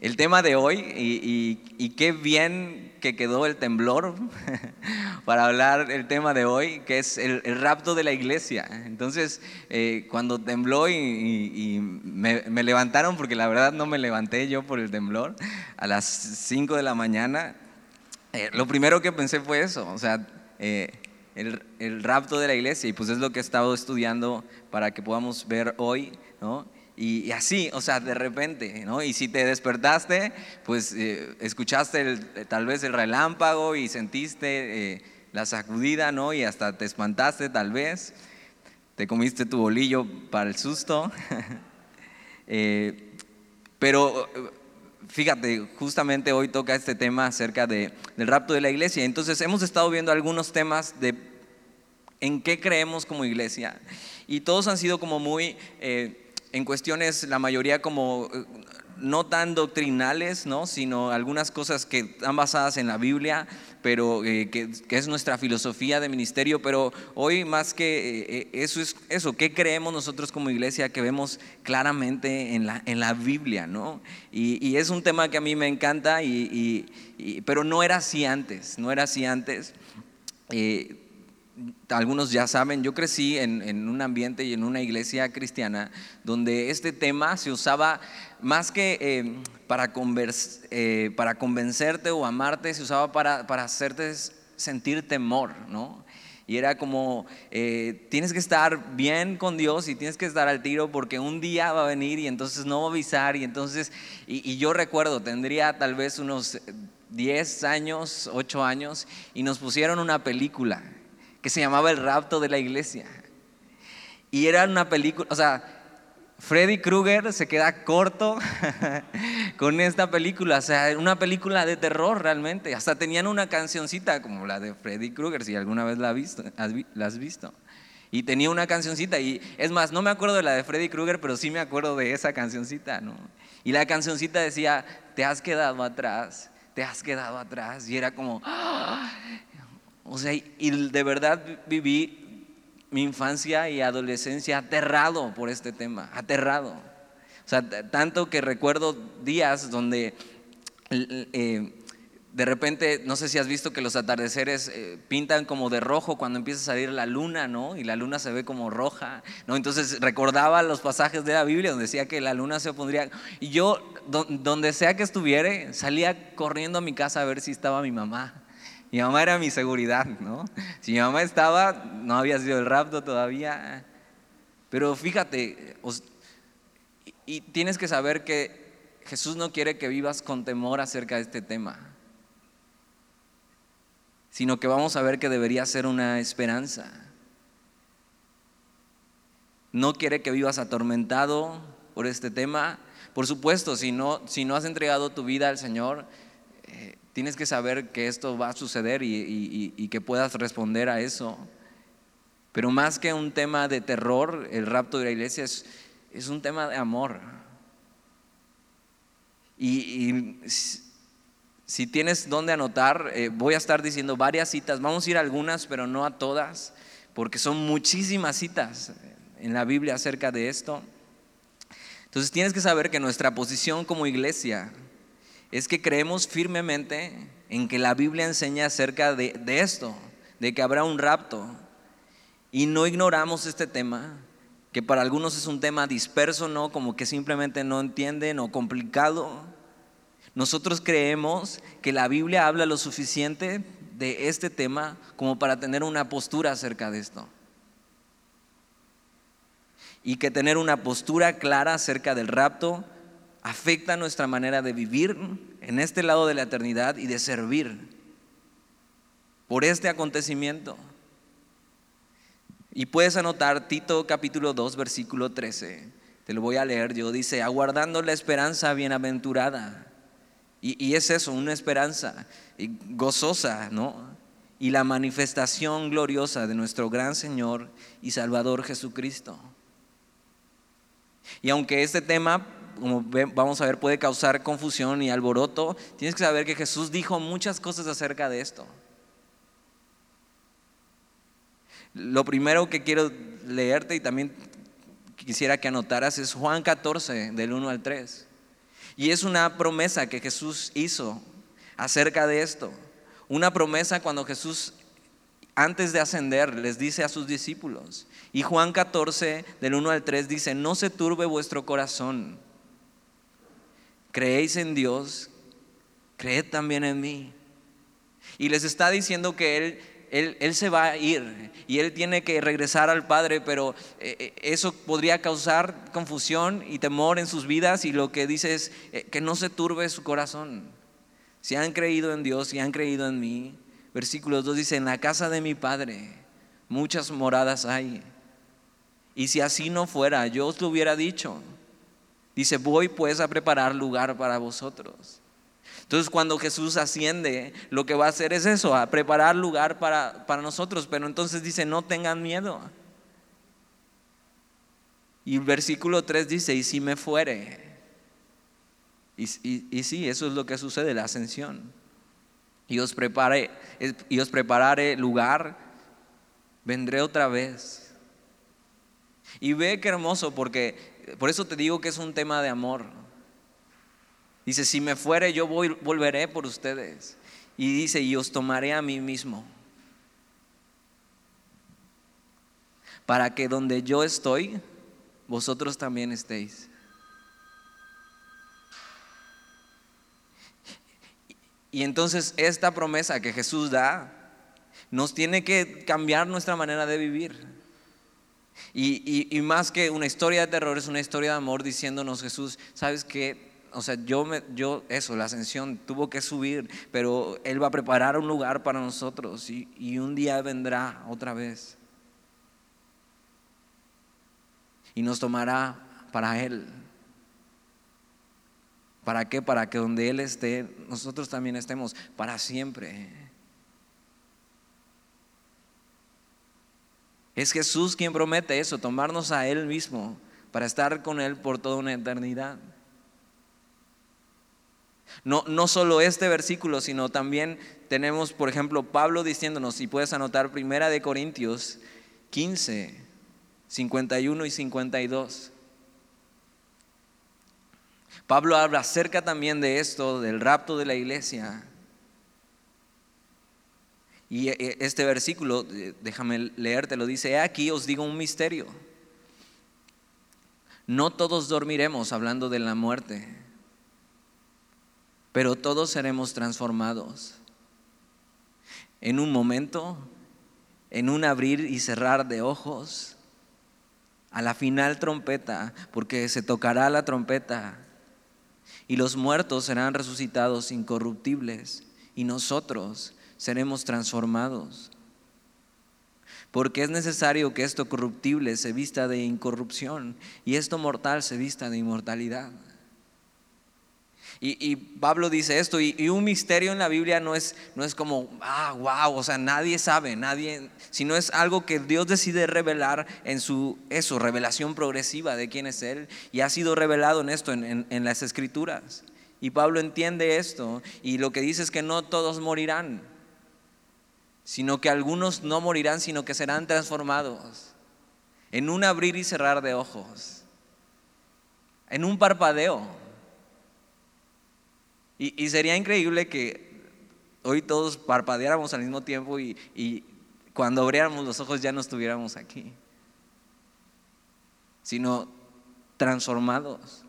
el tema de hoy y, qué bien que quedó el temblor para hablar el tema de hoy, que es el, rapto de la iglesia. Entonces, eh, cuando tembló y, me, levantaron, porque la verdad no me levanté yo por el temblor, a las 5 de la mañana, eh, lo primero que pensé fue eso, o sea, eh, el, el rapto de la iglesia, y pues es lo que he estado estudiando para que podamos ver hoy, ¿no? Y, así, o sea, de repente, ¿no? Y si te despertaste, pues eh, escuchaste tal vez el relámpago y sentiste eh, la sacudida, ¿no? Y hasta te espantaste tal vez, te comiste tu bolillo para el susto. Eh, pero fíjate, justamente hoy toca este tema acerca de, del rapto de la iglesia. Entonces hemos estado viendo algunos temas de en qué creemos como iglesia. Y todos han sido como muy en cuestiones, la mayoría como eh, no tan doctrinales, ¿no? sino algunas cosas que están basadas en la Biblia, pero eh, que, es nuestra filosofía de ministerio. Pero hoy más que eh, eso es eso, ¿qué creemos nosotros como iglesia que vemos claramente en la, en la Biblia? ¿no? Y, es un tema que a mí me encanta, y, pero no era así antes, no era así antes algunos ya saben, yo crecí en, un ambiente y en una iglesia cristiana donde este tema se usaba más que eh, para, eh, para, convencerte o amarte, se usaba para, para hacerte sentir temor, ¿no? Y era como, eh, tienes que estar bien con Dios y tienes que estar al tiro porque un día va a venir y entonces no va a avisar. Y entonces, y, y yo recuerdo, tendría tal vez unos 10 años, 8 años, y nos pusieron una película que se llamaba El rapto de la iglesia. Y era una película, o sea, Freddy Krueger se queda corto con esta película, o sea, una película de terror realmente. Hasta tenían una cancioncita como la de Freddy Krueger, si alguna vez la has visto. La has visto. Y tenía una cancioncita, y es más, no me acuerdo de la de Freddy Krueger, pero sí me acuerdo de esa cancioncita, ¿no? Y la cancioncita decía, te has quedado atrás, te has quedado atrás, y era como, ¡ah! O sea, y de verdad viví mi infancia y adolescencia aterrado por este tema, aterrado. O sea, tanto que recuerdo días donde eh, de repente, no sé si has visto que los atardeceres eh, pintan como de rojo cuando empieza a salir la luna, ¿no? Y la luna se ve como roja, ¿no? Entonces recordaba los pasajes de la Biblia donde decía que la luna se pondría... Y yo, donde sea que estuviera, salía corriendo a mi casa a ver si estaba mi mamá. Mi mamá era mi seguridad, ¿no? Si mi mamá estaba, no había sido el rapto todavía. Pero fíjate, y tienes que saber que Jesús no quiere que vivas con temor acerca de este tema, sino que vamos a ver que debería ser una esperanza. No quiere que vivas atormentado por este tema. Por supuesto, si no, si no has entregado tu vida al Señor, tienes que saber que esto va a suceder y, que puedas responder a eso. Pero más que un tema de terror, el rapto de la iglesia es, es un tema de amor. Y, si tienes dónde anotar, eh, voy a estar diciendo varias citas. Vamos a ir a algunas, pero no a todas, porque son muchísimas citas en la Biblia acerca de esto. Entonces tienes que saber que nuestra posición como iglesia es que creemos firmemente en que la Biblia enseña acerca de, esto, de que habrá un rapto. Y no ignoramos este tema, que para algunos es un tema disperso, ¿no? Como que simplemente no entienden o complicado. Nosotros creemos que la Biblia habla lo suficiente de este tema como para tener una postura acerca de esto. Y que tener una postura clara acerca del rapto afecta nuestra manera de vivir en este lado de la eternidad y de servir por este acontecimiento. Y puedes anotar Tito capítulo 2, versículo 13. Te lo voy a leer yo. Dice, aguardando la esperanza bienaventurada. Y, y es eso, una esperanza gozosa, ¿no? Y la manifestación gloriosa de nuestro gran Señor y Salvador Jesucristo. Y aunque este tema como vamos a ver, puede causar confusión y alboroto, tienes que saber que Jesús dijo muchas cosas acerca de esto. Lo primero que quiero leerte y también quisiera que anotaras es Juan 14, del 1 al 3. Y es una promesa que Jesús hizo acerca de esto. Una promesa cuando Jesús, antes de ascender, les dice a sus discípulos. Y Juan 14, del 1 al 3, dice, no se turbe vuestro corazón. Creéis en Dios, creed también en mí. Y les está diciendo que Él él, se va a ir y él tiene que regresar al Padre, pero eh, eh, eso podría causar confusión y temor en sus vidas y lo que dice es eh, que no se turbe su corazón. Si han creído en Dios, si han creído en mí, versículo 2 dice, en la casa de mi Padre muchas moradas hay. Y si así no fuera, yo os lo hubiera dicho. Dice, voy pues a preparar lugar para vosotros. Entonces cuando Jesús asciende, lo que va a hacer es eso, a preparar lugar para, para nosotros. Pero entonces dice, no tengan miedo. Y el versículo 3 dice, y si me fuere. Y, y, sí, eso es lo que sucede, la ascensión. Y os, y os prepararé lugar, vendré otra vez. Y ve qué hermoso, porque por eso te digo que es un tema de amor. Dice, si me fuere, yo voy, volveré por ustedes. Y dice, y os tomaré a mí mismo. Para que donde yo estoy, vosotros también estéis. Y entonces esta promesa que Jesús da nos tiene que cambiar nuestra manera de vivir. Y, más que una historia de terror, es una historia de amor diciéndonos Jesús, ¿sabes qué? o sea, yo, me, yo, eso, la ascensión, tuvo que subir, pero Él va a preparar un lugar para nosotros y, y un día vendrá otra vez. Y nos tomará para Él. ¿Para qué? Para que donde Él esté, nosotros también estemos para siempre. Es Jesús quien promete eso, tomarnos a Él mismo para estar con Él por toda una eternidad. No, no solo este versículo, sino también tenemos, por ejemplo, Pablo diciéndonos, si puedes anotar Primera de Corintios 15, 51 y 52. Pablo habla acerca también de esto, del rapto de la iglesia. Y eh, este versículo, eh, déjame leerte, lo dice, aquí os digo un misterio. No todos dormiremos hablando de la muerte pero todos seremos transformados. En un momento, en un abrir y cerrar de ojos, a la final trompeta, porque se tocará la trompeta, y los muertos serán resucitados incorruptibles, y nosotros seremos transformados. Porque es necesario que esto corruptible se vista de incorrupción y esto mortal se vista de inmortalidad. Y, Pablo dice esto, y, un misterio en la Biblia no es, no es como, ah, wow, o sea, nadie sabe, nadie, sino es algo que Dios decide revelar en su, eso, revelación progresiva de quién es Él, y ha sido revelado en esto, en, en las Escrituras. Y Pablo entiende esto, y lo que dice es que no todos morirán, sino que algunos no morirán, sino que serán transformados en un abrir y cerrar de ojos, en un parpadeo. Y, sería increíble que hoy todos parpadeáramos al mismo tiempo y, y cuando abriéramos los ojos ya no estuviéramos aquí, sino transformados.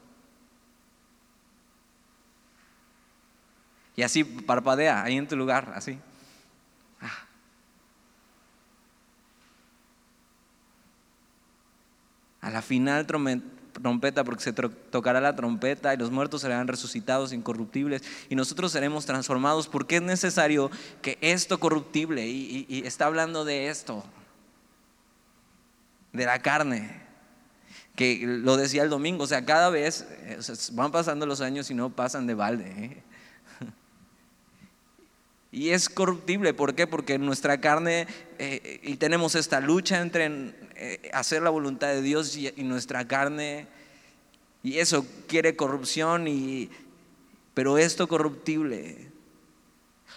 Y así parpadea ahí en tu lugar, así. A la final trompeta porque se tocará la trompeta y los muertos serán resucitados incorruptibles y nosotros seremos transformados porque es necesario que esto corruptible, y, está hablando de esto, de la carne, que lo decía el domingo, o sea, cada vez van pasando los años y no pasan de balde. ¿eh? Y es corruptible, ¿por qué? Porque nuestra carne, eh, y tenemos esta lucha entre eh, hacer la voluntad de Dios y, nuestra carne, y eso quiere corrupción, y, pero esto corruptible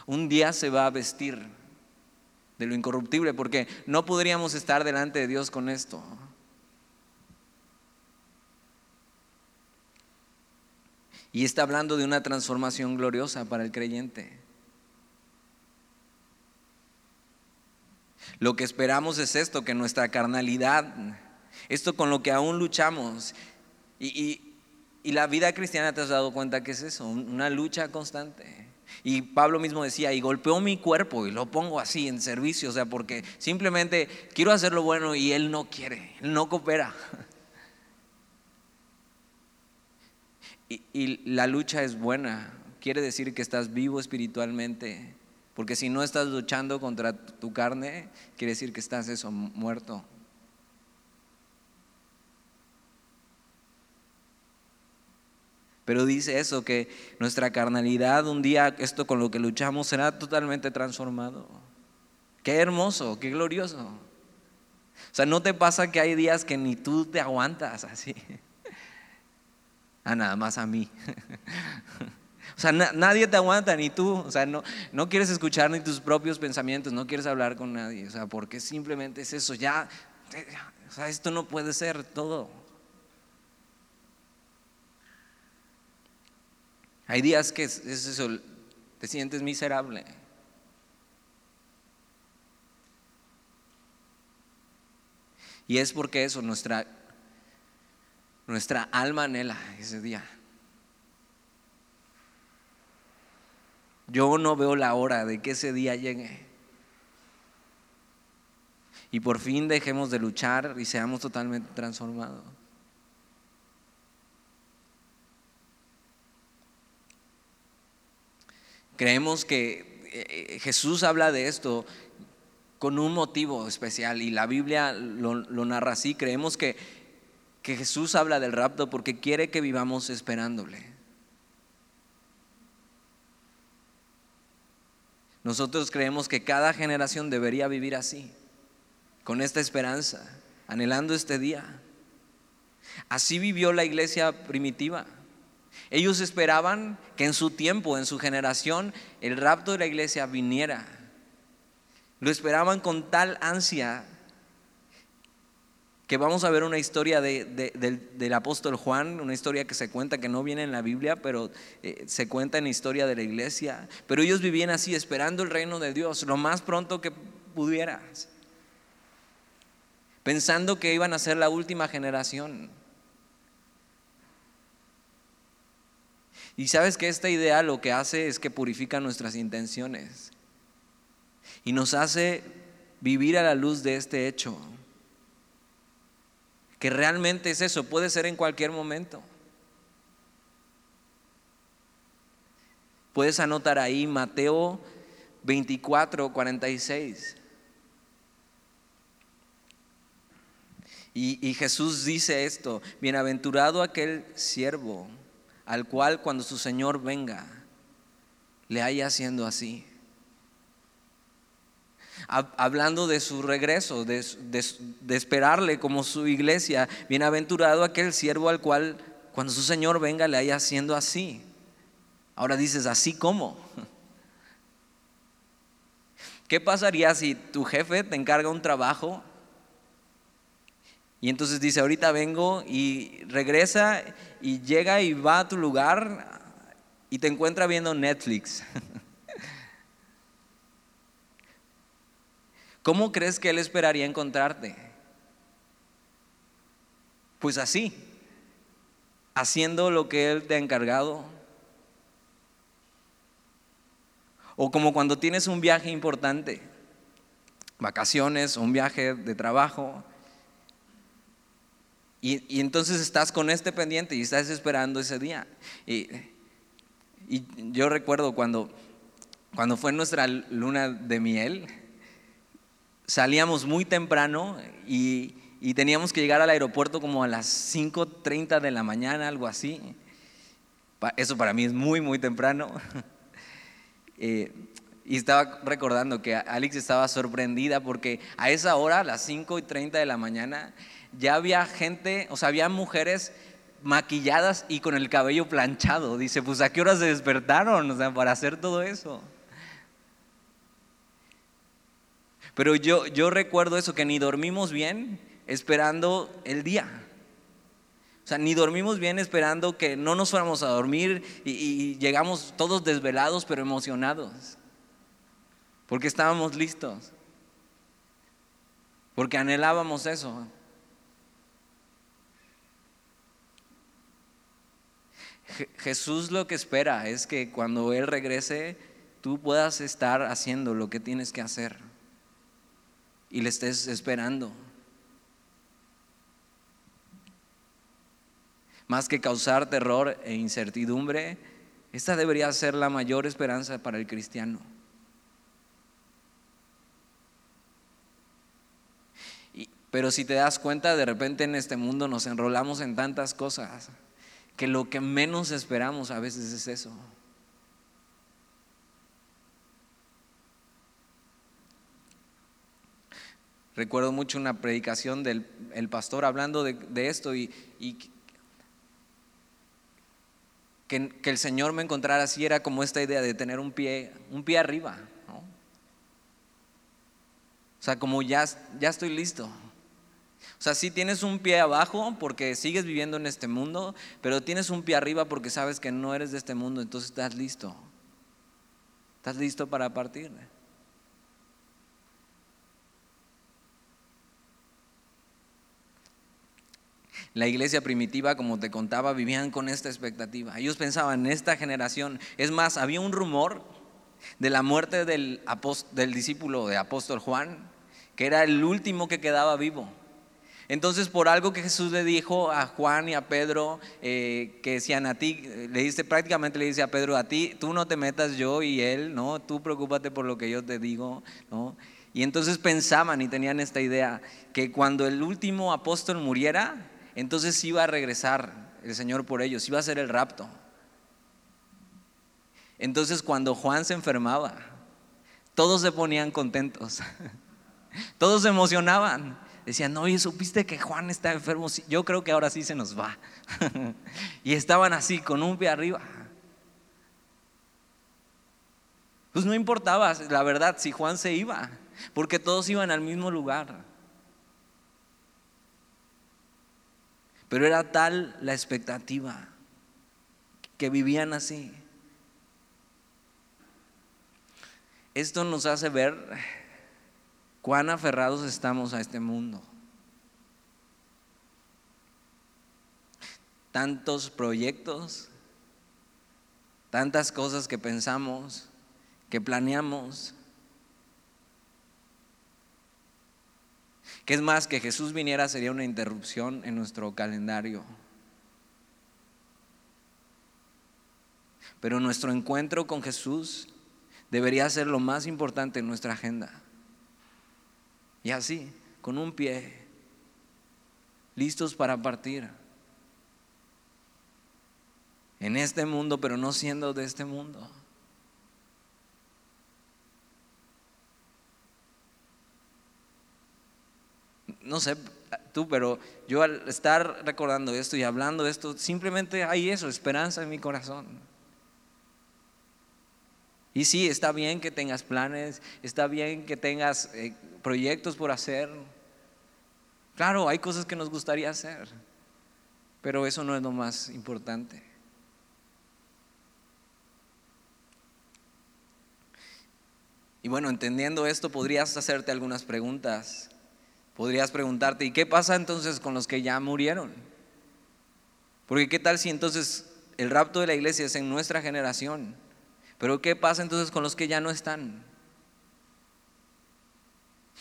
un día se va a vestir de lo incorruptible, porque no podríamos estar delante de Dios con esto. Y está hablando de una transformación gloriosa para el creyente. Lo que esperamos es esto, que nuestra carnalidad, esto con lo que aún luchamos, y, la vida cristiana te has dado cuenta que es eso, una lucha constante. Y Pablo mismo decía, y golpeó mi cuerpo y lo pongo así en servicio, o sea, porque simplemente quiero hacer lo bueno y él no quiere, él no coopera. y la lucha es buena, quiere decir que estás vivo espiritualmente, porque si no estás luchando contra tu carne, quiere decir que estás eso, muerto. Pero dice eso, que nuestra carnalidad un día, esto con lo que luchamos, será totalmente transformado. Qué hermoso, qué glorioso. O sea, ¿no te pasa que hay días que ni tú te aguantas así? Ah, nada más a mí. O sea, nadie te aguanta, ni tú. O sea, no, no quieres escuchar ni tus propios pensamientos, no quieres hablar con nadie. O sea, porque simplemente es eso. Ya, o sea, esto no puede ser todo. Hay días que es, eso, te sientes miserable. Y es porque eso, nuestra, nuestra alma anhela ese día. Yo no veo la hora de que ese día llegue. Y por fin dejemos de luchar y seamos totalmente transformados. Creemos que eh, Jesús habla de esto con un motivo especial y la Biblia lo, narra así. Creemos que, que Jesús habla del rapto porque quiere que vivamos esperándole. Nosotros creemos que cada generación debería vivir así, con esta esperanza, anhelando este día. Así vivió la iglesia primitiva. Ellos esperaban que en su tiempo, en su generación, el rapto de la iglesia viniera. Lo esperaban con tal ansia que vamos a ver una historia del, apóstol Juan, una historia que se cuenta que no viene en la Biblia, pero eh, se cuenta en la historia de la iglesia. Pero ellos vivían así, esperando el reino de Dios lo más pronto que pudieras, pensando que iban a ser la última generación. Y sabes que esta idea lo que hace es que purifica nuestras intenciones y nos hace vivir a la luz de este hecho que realmente es eso, puede ser en cualquier momento. Puedes anotar ahí Mateo 24, 46. Y, y, Jesús dice esto, bienaventurado aquel siervo al cual cuando su Señor venga le haya haciendo así hablando de su regreso, de, esperarle como su iglesia. Bienaventurado aquel siervo al cual cuando su Señor venga le haya haciendo así. Ahora dices, ¿así cómo? ¿Qué pasaría si tu jefe te encarga un trabajo y entonces dice, ahorita vengo y regresa y llega y va a tu lugar y te encuentra viendo Netflix? ¿Cómo crees que Él esperaría encontrarte? Pues así, haciendo lo que Él te ha encargado. O como cuando tienes un viaje importante, vacaciones, un viaje de trabajo, y, entonces estás con este pendiente y estás esperando ese día. Y, y yo recuerdo cuando, cuando fue nuestra luna de miel, salíamos muy temprano y, teníamos que llegar al aeropuerto como a las 5.30 de la mañana, algo así. Eso para mí es muy, muy temprano. Eh, y estaba recordando que Alex estaba sorprendida porque a esa hora, a las 5.30 de la mañana, ya había gente, o sea, había mujeres maquilladas y con el cabello planchado. Dice, pues a qué horas se despertaron, o sea, para hacer todo eso. Pero yo, yo recuerdo eso, que ni dormimos bien esperando el día. O sea, ni dormimos bien esperando que no nos fuéramos a dormir y, y llegamos todos desvelados pero emocionados. Porque estábamos listos. Porque anhelábamos eso. Jesús lo que espera es que cuando Él regrese, tú puedas estar haciendo lo que tienes que hacer y le estés esperando. Más que causar terror e incertidumbre, esta debería ser la mayor esperanza para el cristiano. pero si te das cuenta, de repente en este mundo nos enrolamos en tantas cosas que lo que menos esperamos a veces es eso. Recuerdo mucho una predicación del pastor hablando de, esto y, que, el Señor me encontrara así era como esta idea de tener un pie, un pie arriba. O sea, como ya, ya estoy listo. O sea, sí tienes un pie abajo porque sigues viviendo en este mundo, pero tienes un pie arriba porque sabes que no eres de este mundo, entonces estás listo. Estás listo para partir. La iglesia primitiva, como te contaba, vivían con esta expectativa. Ellos pensaban, en esta generación, es más, había un rumor de la muerte del, del discípulo de apóstol Juan, que era el último que quedaba vivo. Entonces, por algo que Jesús le dijo a Juan y a Pedro, eh, que decían a ti, le dice prácticamente le dice a Pedro, a ti, tú no te metas yo y él, ¿no? Tú preocúpate por lo que yo te digo, ¿no? Y entonces pensaban y tenían esta idea, que cuando el último apóstol muriera, entonces iba a regresar el Señor por ellos, iba a ser el rapto. Entonces cuando Juan se enfermaba, todos se ponían contentos, todos se emocionaban. Decían, oye, ¿supiste que Juan está enfermo? Yo creo que ahora sí se nos va. y estaban así, con un pie arriba. Pues no importaba, la verdad, si Juan se iba, porque todos iban al mismo lugar. Pero era tal la expectativa que vivían así. Esto nos hace ver cuán aferrados estamos a este mundo. Tantos proyectos, tantas cosas que pensamos, que planeamos, es más, que Jesús viniera sería una interrupción en nuestro calendario. Pero nuestro encuentro con Jesús debería ser lo más importante en nuestra agenda. Y así, con un pie, listos para partir. En este mundo, pero no siendo de este mundo. No sé tú, pero yo al estar recordando esto y hablando de esto, simplemente hay eso, esperanza en mi corazón. Y sí, está bien que tengas planes, está bien que tengas eh, proyectos por hacer. Claro, hay cosas que nos gustaría hacer, pero eso no es lo más importante. Y bueno, entendiendo esto, podrías hacerte algunas preguntas. Podrías preguntarte, ¿y qué pasa entonces con los que ya murieron? Porque qué tal si entonces el rapto de la iglesia es en nuestra generación, pero ¿qué pasa entonces con los que ya no están?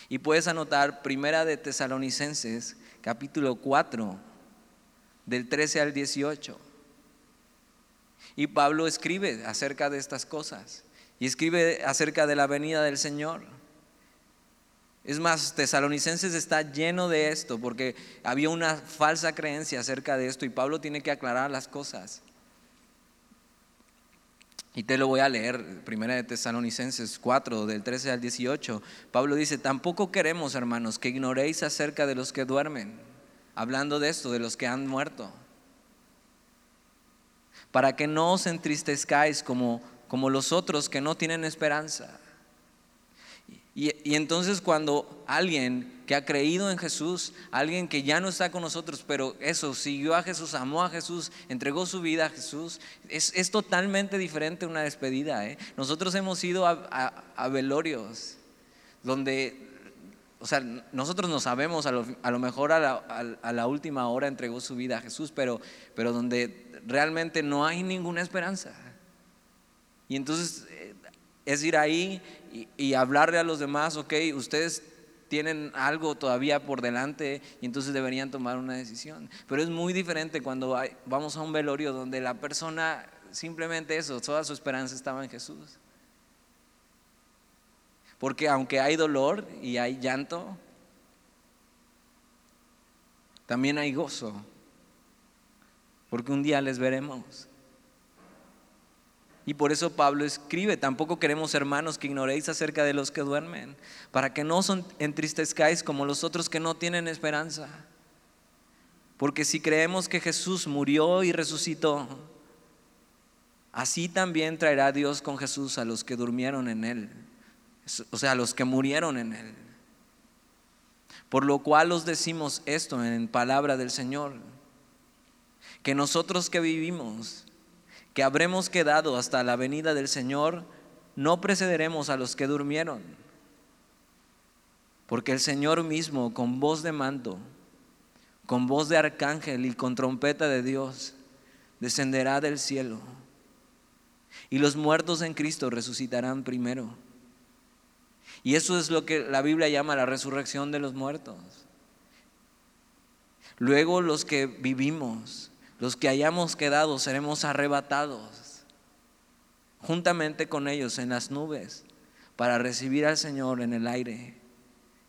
Y puedes anotar Primera de Tesalonicenses, capítulo 4, del 13 al 18. Y Pablo escribe acerca de estas cosas y escribe acerca de la venida del Señor. Es más, Tesalonicenses está lleno de esto porque había una falsa creencia acerca de esto y Pablo tiene que aclarar las cosas. Y te lo voy a leer, primera de Tesalonicenses 4, del 13 al 18. Pablo dice, tampoco queremos, hermanos, que ignoréis acerca de los que duermen, hablando de esto, de los que han muerto, para que no os entristezcáis como, como los otros que no tienen esperanza. Y, y, entonces cuando alguien que ha creído en Jesús, alguien que ya no está con nosotros, pero eso, siguió a Jesús, amó a Jesús, entregó su vida a Jesús, es, es totalmente diferente una despedida. ¿eh? Nosotros hemos ido a, a, a velorios donde o sea, nosotros no sabemos, a lo, a lo mejor la, a la, última hora entregó su vida a Jesús, pero, pero donde realmente no hay ninguna esperanza. Y entonces eh, es ir ahí y, hablarle a los demás, ok, ustedes tienen algo todavía por delante y entonces deberían tomar una decisión. Pero es muy diferente cuando vamos a un velorio donde la persona simplemente eso, toda su esperanza estaba en Jesús. Porque aunque hay dolor y hay llanto, también hay gozo. Porque un día les veremos. Y por eso Pablo escribe, tampoco queremos hermanos que ignoréis acerca de los que duermen, para que no os entristezcáis como los otros que no tienen esperanza. Porque si creemos que Jesús murió y resucitó, así también traerá Dios con Jesús a los que durmieron en él o sea, los que murieron en él. Por lo cual os decimos esto en palabra del Señor, que nosotros que vivimos, que habremos quedado hasta la venida del Señor, no precederemos a los que durmieron, porque el Señor mismo con voz de mando, con voz de arcángel y con trompeta de Dios, descenderá del cielo, y los muertos en Cristo resucitarán primero. Y eso es lo que la Biblia llama la resurrección de los muertos. Luego los que vivimos, los que hayamos quedado, seremos arrebatados juntamente con ellos en las nubes para recibir al Señor en el aire.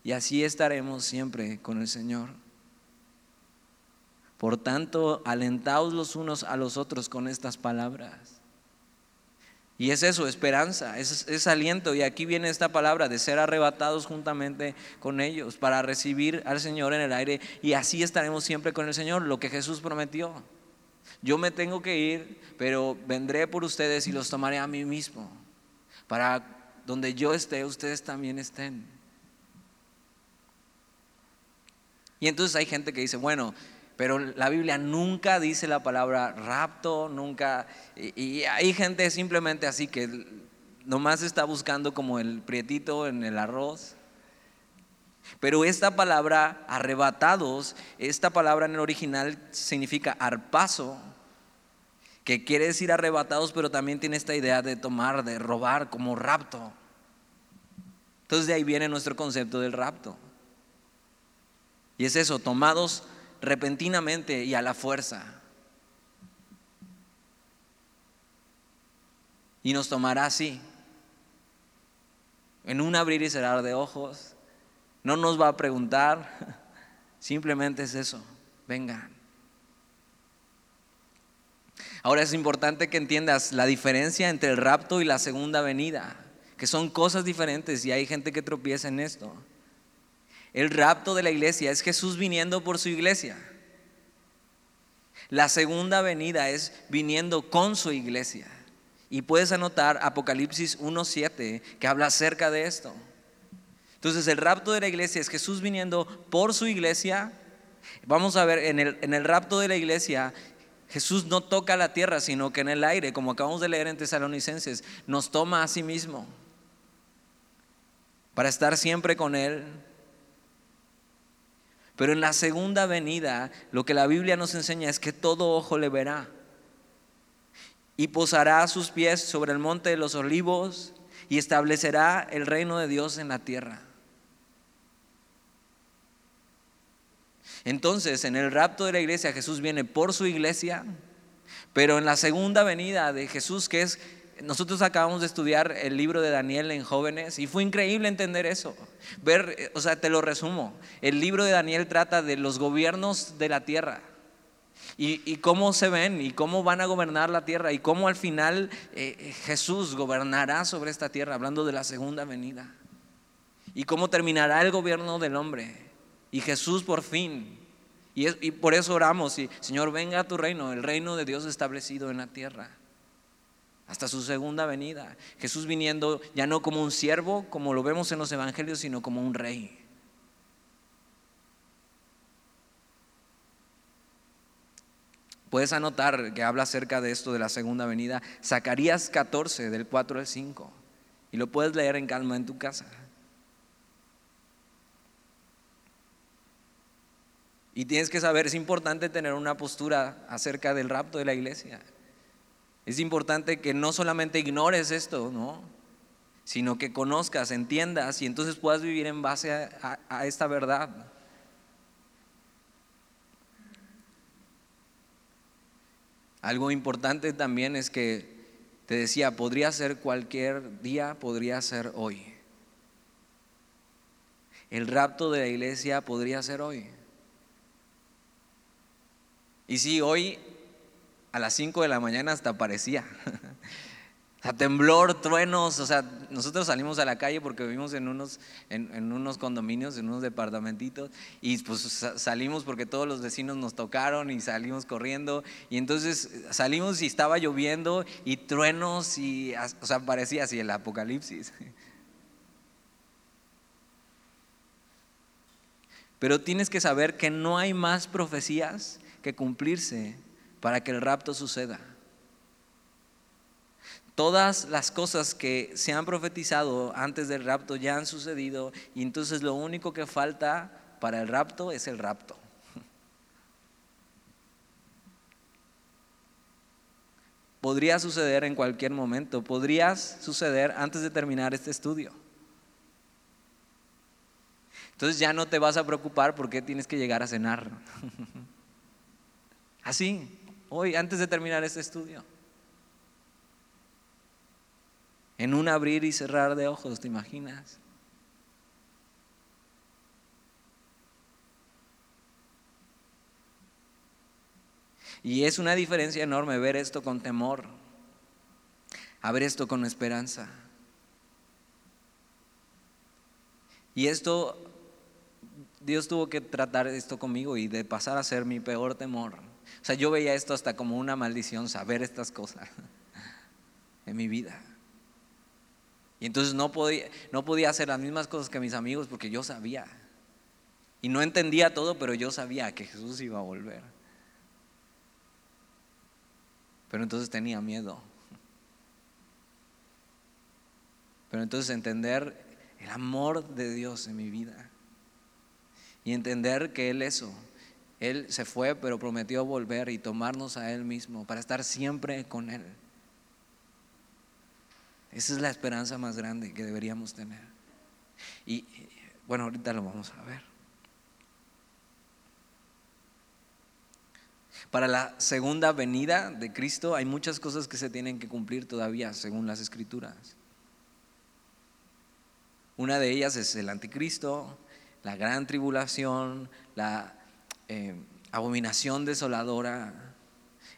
Y así estaremos siempre con el Señor. Por tanto, alentaos los unos a los otros con estas palabras. Y es eso, esperanza, es, aliento. Y aquí viene esta palabra de ser arrebatados juntamente con ellos para recibir al Señor en el aire. Y así estaremos siempre con el Señor, lo que Jesús prometió. Yo me tengo que ir, pero vendré por ustedes y los tomaré a mí mismo. Para donde yo esté, ustedes también estén. Y entonces hay gente que dice, bueno, pero la Biblia nunca dice la palabra rapto, nunca, y, hay gente simplemente así que nomás está buscando como el prietito en el arroz. Pero esta palabra arrebatados, esta palabra en el original significa arpazo, que quiere decir arrebatados, pero también tiene esta idea de tomar, de robar, como rapto. Entonces de ahí viene nuestro concepto del rapto. Y es eso, tomados repentinamente y a la fuerza. Y nos tomará así, en un abrir y cerrar de ojos. No nos va a preguntar, simplemente es eso, vengan. Ahora es importante que entiendas la diferencia entre el rapto y la segunda venida, que son cosas diferentes y hay gente que tropieza en esto. El rapto de la iglesia es Jesús viniendo por su iglesia. La segunda venida es viniendo con su iglesia. Y puedes anotar Apocalipsis 1.7 que habla acerca de esto. Entonces el rapto de la iglesia es Jesús viniendo por su iglesia. Vamos a ver, en el, en el rapto de la iglesia Jesús no toca la tierra, sino que en el aire, como acabamos de leer en Tesalonicenses, nos toma a sí mismo para estar siempre con Él, pero en la segunda venida, lo que la Biblia nos enseña es que todo ojo le verá. Y posará sus pies sobre el monte de los olivos y establecerá el reino de Dios en la tierra. Entonces, en el rapto de la iglesia, Jesús viene por su iglesia, pero en la segunda venida de Jesús, que es nosotros acabamos de estudiar el libro de Daniel en jóvenes y fue increíble entender eso. Ver, eh, o sea, te lo resumo. El libro de Daniel trata de los gobiernos de la tierra y, cómo se ven y cómo van a gobernar la tierra y cómo al final eh, Jesús gobernará sobre esta tierra, hablando de la segunda venida. Y cómo terminará el gobierno del hombre. Y Jesús por fin. Y, y por eso oramos, y, Señor, venga a tu reino, el reino de Dios establecido en la tierra. hasta su segunda venida. Jesús viniendo ya no como un siervo, como lo vemos en los evangelios, sino como un rey. Puedes anotar que habla acerca de esto de la segunda venida, Zacarías 14, del 4 al 5, y lo puedes leer en calma en tu casa. Y tienes que saber, es importante tener una postura acerca del rapto de la iglesia. Es importante que no solamente ignores esto, ¿no? sino que conozcas, entiendas y entonces puedas vivir en base a, esta verdad. Algo importante también es que te decía, podría ser cualquier día, podría ser hoy. El rapto de la iglesia podría ser hoy. Y si hoy a las 5 de la mañana hasta parecía. O sea, temblor, truenos, o sea, nosotros salimos a la calle porque vivimos en unos, en, unos condominios, en unos departamentitos, y pues salimos porque todos los vecinos nos tocaron y salimos corriendo, y entonces salimos y estaba lloviendo y truenos, y, o sea, parecía así el apocalipsis. Pero tienes que saber que no hay más profecías que cumplirse para que el rapto suceda. Todas las cosas que se han profetizado antes del rapto ya han sucedido y entonces lo único que falta para el rapto es el rapto. Podría suceder en cualquier momento, podría suceder antes de terminar este estudio. Entonces ya no te vas a preocupar porque tienes que llegar a cenar. Así, hoy, antes de terminar este estudio. En un abrir y cerrar de ojos, ¿te imaginas? Y es una diferencia enorme ver esto con temor, a ver esto con esperanza. Y esto, Dios tuvo que tratar esto conmigo y de pasar a ser mi peor temor. O sea, yo veía esto hasta como una maldición, saber estas cosas en mi vida. Y entonces no podía, no podía hacer las mismas cosas que mis amigos porque yo sabía. Y no entendía todo, pero yo sabía que Jesús iba a volver. Pero entonces tenía miedo. Pero entonces entender el amor de Dios en mi vida. Y entender que Él eso, él se fue, pero prometió volver y tomarnos a Él mismo para estar siempre con Él. Esa es la esperanza más grande que deberíamos tener. Y bueno, ahorita lo vamos a ver. Para la segunda venida de Cristo hay muchas cosas que se tienen que cumplir todavía según las escrituras. Una de ellas es el anticristo, la gran tribulación, la eh, abominación desoladora.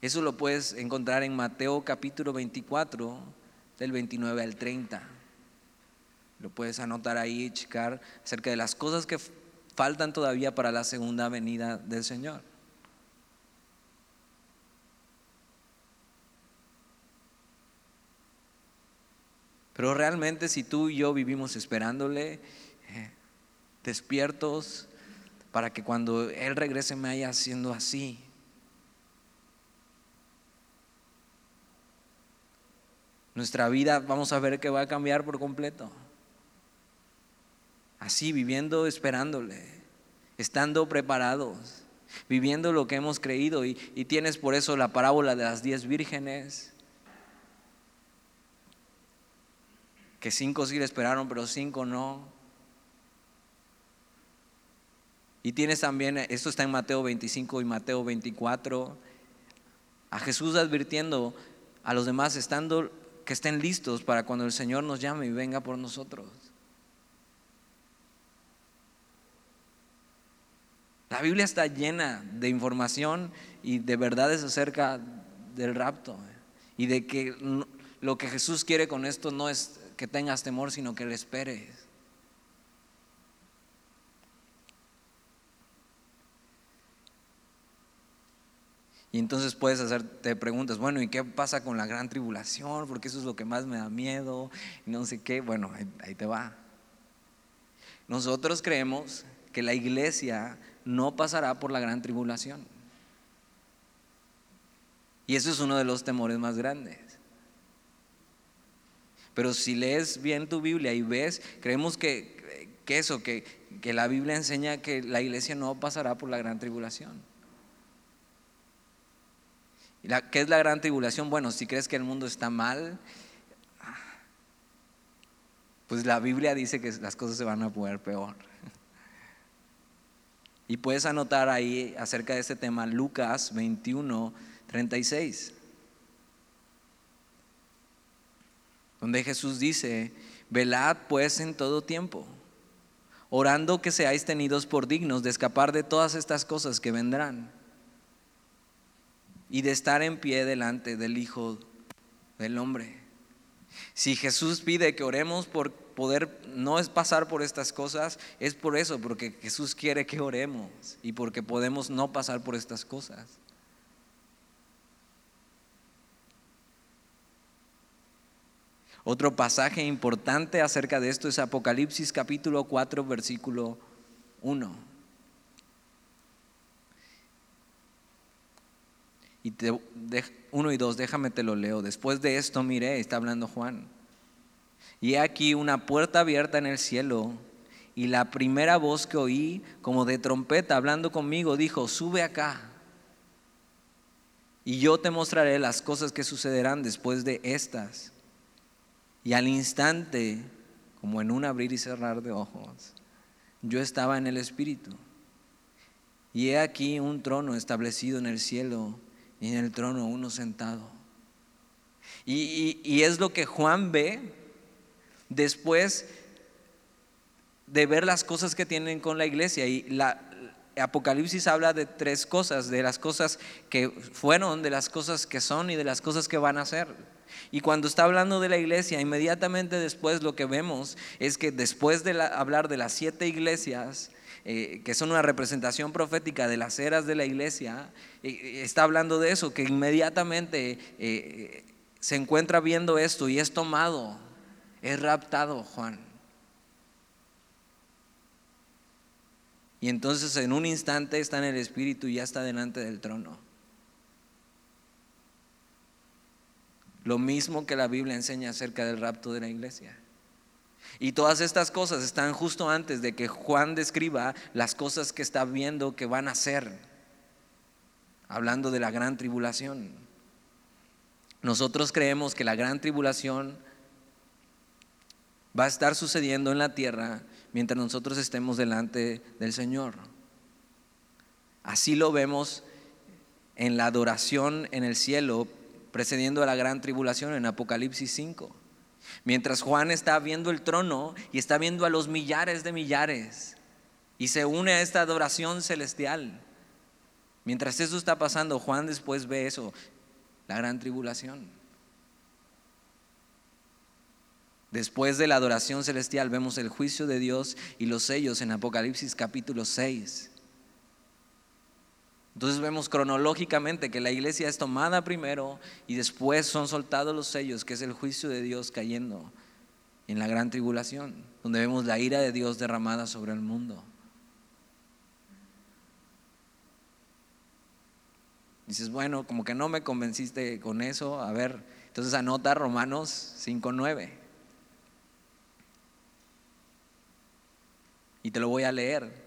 Eso lo puedes encontrar en Mateo capítulo 24, del 29 al 30. Lo puedes anotar ahí y checar acerca de las cosas que faltan todavía para la segunda venida del Señor. Pero realmente si tú y yo vivimos esperándole, eh, despiertos, para que cuando Él regrese me haya siendo así. Nuestra vida vamos a ver que va a cambiar por completo. Así, viviendo esperándole, estando preparados, viviendo lo que hemos creído. Y, y tienes por eso la parábola de las diez vírgenes, que cinco sí le esperaron, pero cinco no. Y tienes también, esto está en Mateo 25 y Mateo 24, a Jesús advirtiendo a los demás, estando que estén listos para cuando el Señor nos llame y venga por nosotros. La Biblia está llena de información y de verdades acerca del rapto eh, y de que lo que Jesús quiere con esto no es que tengas temor, sino que le esperes. Y entonces puedes hacerte preguntas, bueno, ¿y qué pasa con la gran tribulación? Porque eso es lo que más me da miedo, y no sé qué. Bueno, ahí, te va. Nosotros creemos que la iglesia no pasará por la gran tribulación. Y eso es uno de los temores más grandes. Pero si lees bien tu Biblia y ves, creemos que, eso, que la Biblia enseña que la iglesia no pasará por la gran tribulación. ¿Qué es la gran tribulación? Bueno, si crees que el mundo está mal, pues la Biblia dice que las cosas se van a poner peor. Y puedes anotar ahí acerca de este tema Lucas 21, 36, donde Jesús dice, velad pues en todo tiempo, orando que seáis tenidos por dignos de escapar de todas estas cosas que vendrán y de estar en pie delante del Hijo del Hombre. Si Jesús pide que oremos por poder no es pasar por estas cosas, es por eso, porque Jesús quiere que oremos y porque podemos no pasar por estas cosas. Otro pasaje importante acerca de esto es Apocalipsis capítulo 4 versículo 1. Y uno y dos, déjame te lo leo. Después de esto miré, está hablando Juan. Y he aquí una puerta abierta en el cielo. Y la primera voz que oí, como de trompeta hablando conmigo, dijo, sube acá. Y yo te mostraré las cosas que sucederán después de estas. Y al instante, como en un abrir y cerrar de ojos, yo estaba en el Espíritu. Y he aquí un trono establecido en el cielo y en el trono uno sentado. Y, es lo que Juan ve después de ver las cosas que tienen con la iglesia. Y la Apocalipsis habla de tres cosas, de las cosas que fueron, de las cosas que son y de las cosas que van a ser. Y cuando está hablando de la iglesia, inmediatamente después lo que vemos es que después de hablar de las siete iglesias, eh, que son una representación profética de las eras de la iglesia, eh, está hablando de eso, que inmediatamente eh, se encuentra viendo esto y es tomado, es raptado Juan. Y entonces en un instante está en el Espíritu y ya está delante del trono. Lo mismo que la Biblia enseña acerca del rapto de la iglesia. Y todas estas cosas están justo antes de que Juan describa las cosas que está viendo que van a ser, hablando de la gran tribulación. Nosotros creemos que la gran tribulación va a estar sucediendo en la tierra mientras nosotros estemos delante del Señor. Así lo vemos en la adoración en el cielo precediendo a la gran tribulación en Apocalipsis 5. Mientras Juan está viendo el trono y está viendo a los millares de millares y se une a esta adoración celestial. Mientras eso está pasando, Juan después ve eso, la gran tribulación. Después de la adoración celestial vemos el juicio de Dios y los sellos en Apocalipsis capítulo 6. Entonces vemos cronológicamente que la iglesia es tomada primero y después son soltados los sellos, que es el juicio de Dios cayendo en la gran tribulación, donde vemos la ira de Dios derramada sobre el mundo. Dices, bueno, como que no me convenciste con eso, a ver, entonces anota Romanos 5.9. Y te lo voy a leer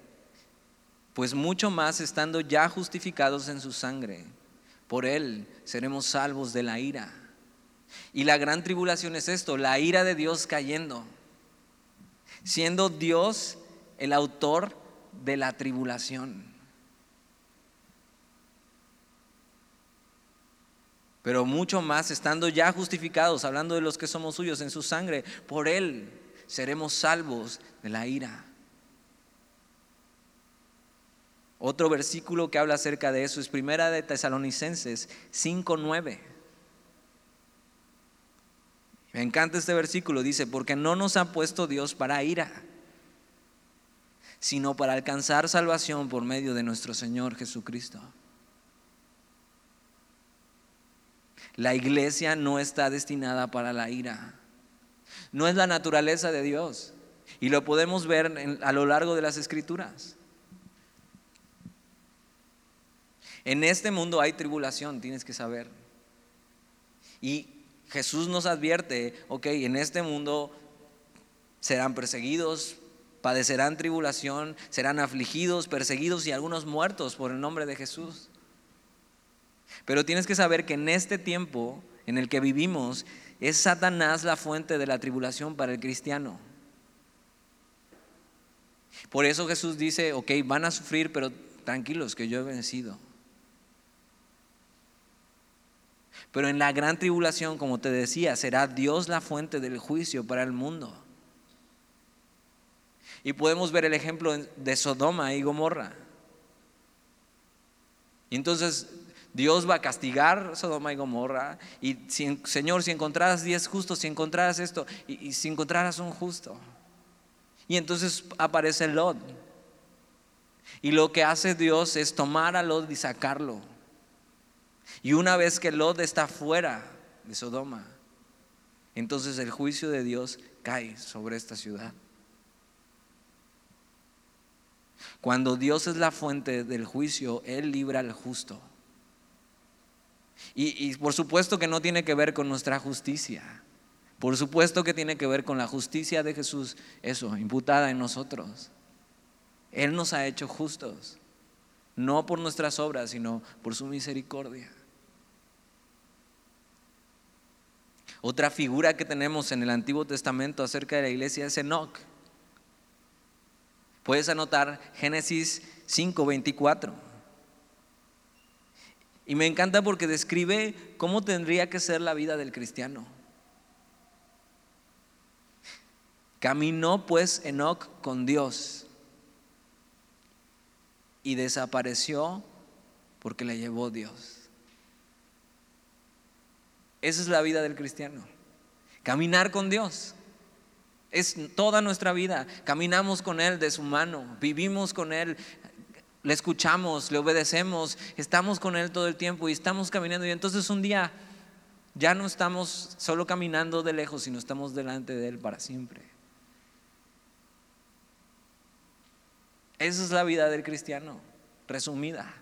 pues mucho más estando ya justificados en su sangre, por él seremos salvos de la ira. Y la gran tribulación es esto, la ira de Dios cayendo, siendo Dios el autor de la tribulación. Pero mucho más estando ya justificados, hablando de los que somos suyos en su sangre, por él seremos salvos de la ira. Otro versículo que habla acerca de eso es Primera de Tesalonicenses 5:9. Me encanta este versículo, dice, porque no nos ha puesto Dios para ira, sino para alcanzar salvación por medio de nuestro Señor Jesucristo. La iglesia no está destinada para la ira. No es la naturaleza de Dios. Y lo podemos ver a lo largo de las escrituras. En este mundo hay tribulación, tienes que saber. Y Jesús nos advierte, ok, en este mundo serán perseguidos, padecerán tribulación, serán afligidos, perseguidos y algunos muertos por el nombre de Jesús. Pero tienes que saber que en este tiempo en el que vivimos es Satanás la fuente de la tribulación para el cristiano. Por eso Jesús dice, ok, van a sufrir, pero tranquilos que yo he vencido. Pero en la gran tribulación, como te decía, será Dios la fuente del juicio para el mundo. Y podemos ver el ejemplo de Sodoma y Gomorra. Entonces Dios va a castigar Sodoma y Gomorra. Y si, Señor, si encontraras diez justos, si encontraras esto, y, y si encontraras un justo. Y entonces aparece Lot. Y lo que hace Dios es tomar a Lot y sacarlo. Y una vez que Lot está fuera de Sodoma, entonces el juicio de Dios cae sobre esta ciudad. Cuando Dios es la fuente del juicio, Él libra al justo. Y, por supuesto que no tiene que ver con nuestra justicia. Por supuesto que tiene que ver con la justicia de Jesús, eso, imputada en nosotros. Él nos ha hecho justos, no por nuestras obras, sino por su misericordia. Otra figura que tenemos en el Antiguo Testamento acerca de la iglesia es Enoch. Puedes anotar Génesis 5:24. Y me encanta porque describe cómo tendría que ser la vida del cristiano. Caminó pues Enoch con Dios y desapareció porque le llevó Dios. Esa es la vida del cristiano. Caminar con Dios. Es toda nuestra vida. Caminamos con Él de su mano, vivimos con Él, le escuchamos, le obedecemos, estamos con Él todo el tiempo y estamos caminando. Y entonces un día ya no estamos solo caminando de lejos, sino estamos delante de Él para siempre. Esa es la vida del cristiano, resumida.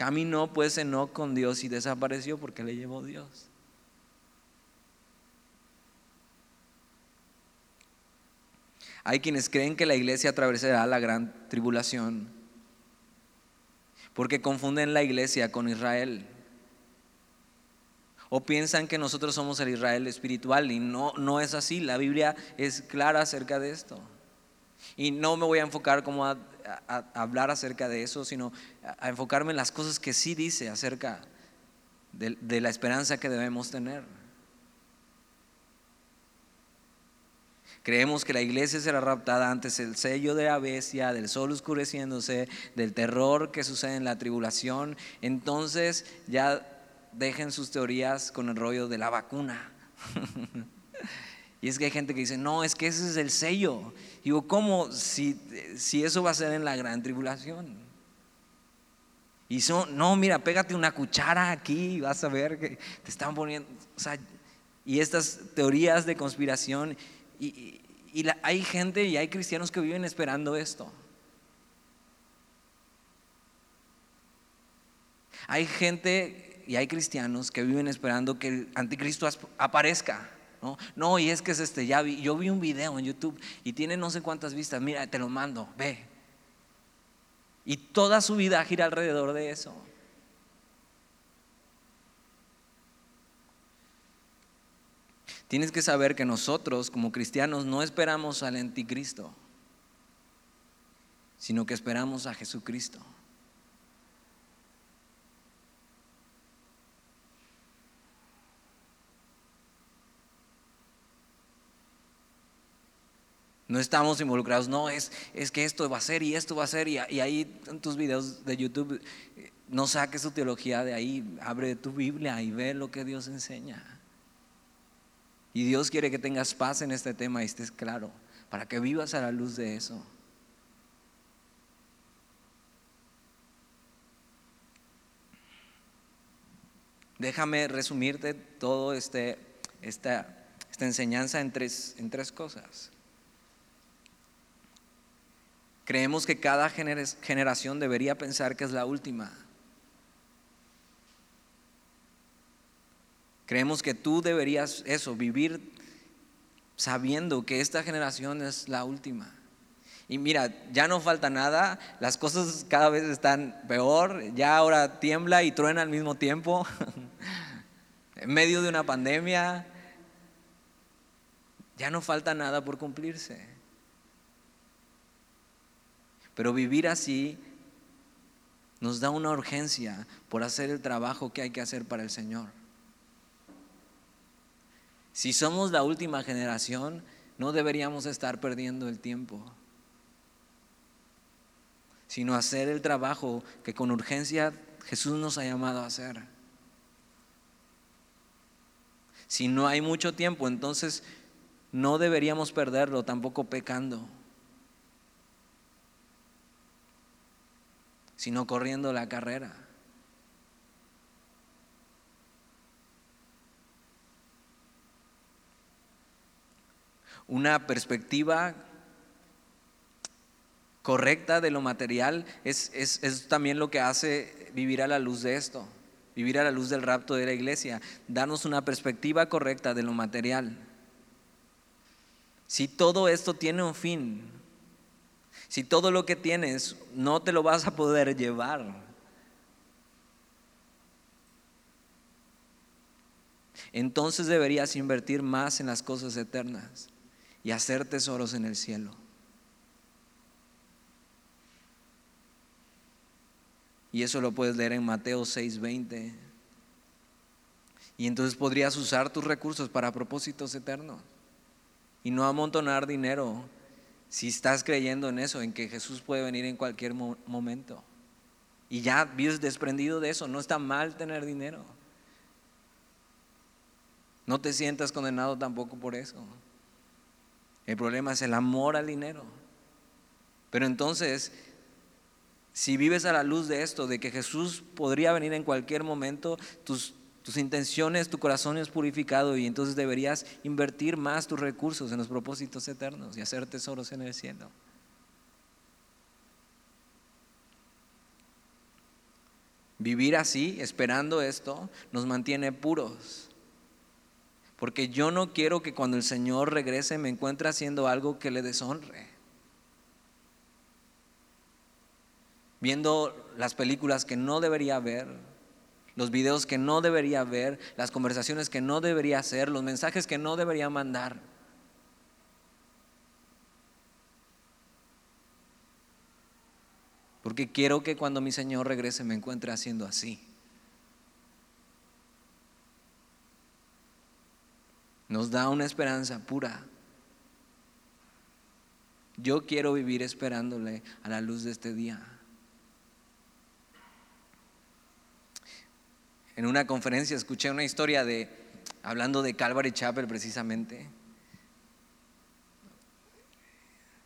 Caminó pues Enoch con Dios y desapareció porque le llevó Dios. Hay quienes creen que la iglesia atravesará la gran tribulación porque confunden la iglesia con Israel. O piensan que nosotros somos el Israel espiritual y no, no es así. La Biblia es clara acerca de esto. Y no me voy a enfocar como a, hablar acerca de eso, sino a, enfocarme en las cosas que sí dice acerca de la esperanza que debemos tener. Creemos que la iglesia será raptada antes del sello de la bestia, del sol oscureciéndose, del terror que sucede en la tribulación. Entonces ya dejen sus teorías con el rollo de la vacuna. y es que hay gente que dice, no, es que ese es el sello. Digo, ¿cómo? Si, si eso va a ser en la gran tribulación. Y son, no, mira, pégate una cuchara aquí y vas a ver que te están poniendo. O sea, y estas teorías de conspiración y, hay gente y hay cristianos que viven esperando esto. Hay gente y hay cristianos que viven esperando que el anticristo aparezca. No, no y es que es este, ya vi, yo vi un video en YouTube y tiene no sé cuántas vistas, mira, te lo mando, ve. Y toda su vida gira alrededor de eso. Tienes que saber que nosotros como cristianos no esperamos al anticristo, sino que esperamos a Jesucristo. No estamos involucrados, no, es, es que esto va a ser y esto va a ser, y, ahí en tus videos de YouTube, eh, no saques tu teología de ahí, abre tu Biblia y ve lo que Dios enseña. Y Dios quiere que tengas paz en este tema y estés claro, para que vivas a la luz de eso. Déjame resumirte todo este, esta, esta enseñanza en tres, en tres cosas. Creemos que cada generación debería pensar que es la última. Creemos que tú deberías eso, vivir sabiendo que esta generación es la última. Y mira, ya no falta nada, las cosas cada vez están peor, ya ahora tiembla y truena al mismo tiempo, en medio de una pandemia, ya no falta nada por cumplirse. Pero vivir así nos da una urgencia por hacer el trabajo que hay que hacer para el Señor. Si somos la última generación, no deberíamos estar perdiendo el tiempo, sino hacer el trabajo que con urgencia Jesús nos ha llamado a hacer. Si no hay mucho tiempo, entonces no deberíamos perderlo tampoco pecando. Sino corriendo la carrera. Una perspectiva correcta de lo material es, es, también lo que hace vivir a la luz de esto, vivir a la luz del rapto de la iglesia, darnos una perspectiva correcta de lo material. Si todo esto tiene un fin, si todo lo que tienes no te lo vas a poder llevar. Entonces deberías invertir más en las cosas eternas y hacer tesoros en el cielo. Y eso lo puedes leer en Mateo 6:20. Y entonces podrías usar tus recursos para propósitos eternos y no amontonar dinero si estás creyendo en eso, en que Jesús puede venir en cualquier momento. Y ya vives desprendido de eso, no está mal tener dinero. No te sientas condenado tampoco por eso. El problema es el amor al dinero. Pero entonces, si vives a la luz de esto, de que Jesús podría venir en cualquier momento, tus tus intenciones, tu corazón es purificado y entonces deberías invertir más tus recursos en los propósitos eternos y hacer tesoros en el cielo. Vivir así, esperando esto, nos mantiene puros. Porque yo no quiero que cuando el Señor regrese me encuentre haciendo algo que le deshonre. Viendo las películas que no debería ver, los videos que no debería ver, las conversaciones que no debería hacer, los mensajes que no debería mandar. Porque quiero que cuando mi Señor regrese me encuentre haciendo así. Nos da una esperanza pura. Yo quiero vivir esperándole a la luz de este día. En una conferencia escuché una historia de, hablando de Calvary Chapel precisamente.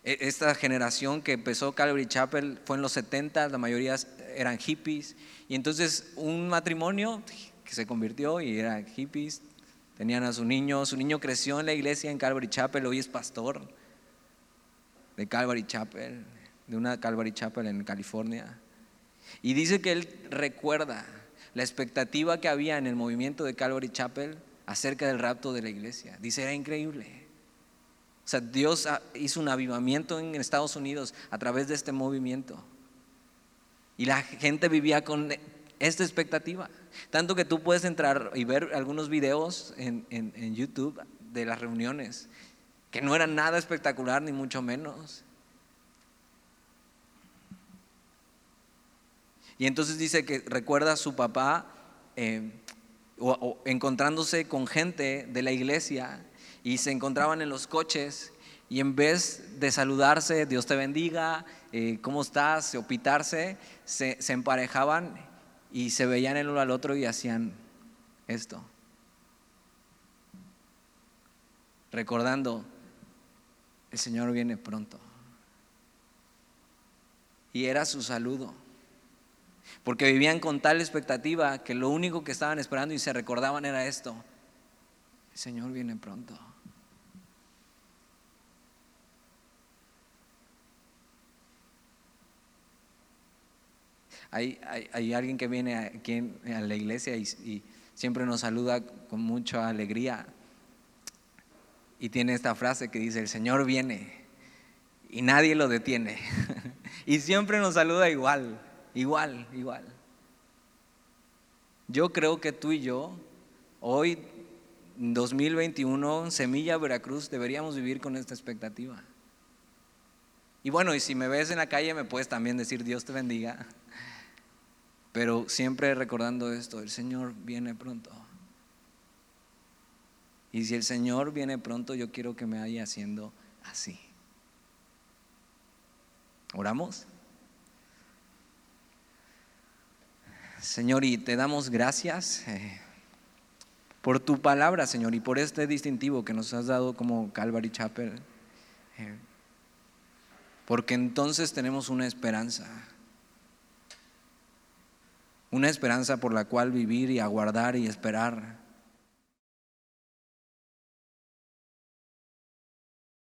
E, esta generación que empezó Calvary Chapel fue en los 70, la mayoría eran hippies, y entonces un matrimonio que se convirtió y eran hippies, tenían a su niño, su niño creció en la iglesia en Calvary Chapel, hoy es pastor de Calvary Chapel, de una Calvary Chapel en California. Y dice que él recuerda la expectativa que había en el movimiento de Calvary Chapel acerca del rapto de la iglesia. Dice, era increíble. O sea, Dios hizo un avivamiento en Estados Unidos a través de este movimiento. Y la gente vivía con esta expectativa. Tanto que tú puedes entrar y ver algunos videos en, en YouTube de las reuniones, que no eran nada espectacular, ni mucho menos. Y entonces dice que recuerda a su papá eh, encontrándose con gente de la iglesia y se encontraban en los coches y en vez de saludarse, Dios te bendiga, eh, ¿cómo estás? o pitarse, se, se emparejaban y se veían el uno al otro y hacían esto. Recordando, el Señor viene pronto. Y era su saludo. Porque vivían con tal expectativa que lo único que estaban esperando y se recordaban era esto, el Señor viene pronto. Hay, alguien que viene aquí a la iglesia y, siempre nos saluda con mucha alegría y tiene esta frase que dice, el Señor viene y nadie lo detiene. y siempre nos saluda igual, igual, igual. Yo creo que tú y yo, hoy, 2021, Semilla Veracruz, deberíamos vivir con esta expectativa. Y bueno, y si me ves en la calle me puedes también decir Dios te bendiga. Pero siempre recordando esto, el Señor viene pronto. Y si el Señor viene pronto, yo quiero que me vaya haciendo así. ¿Oramos? Señor, y te damos gracias eh, por tu palabra, Señor, y por este distintivo que nos has dado como Calvary Chapel. Eh, porque entonces tenemos una esperanza una esperanza por la cual vivir y aguardar y esperar.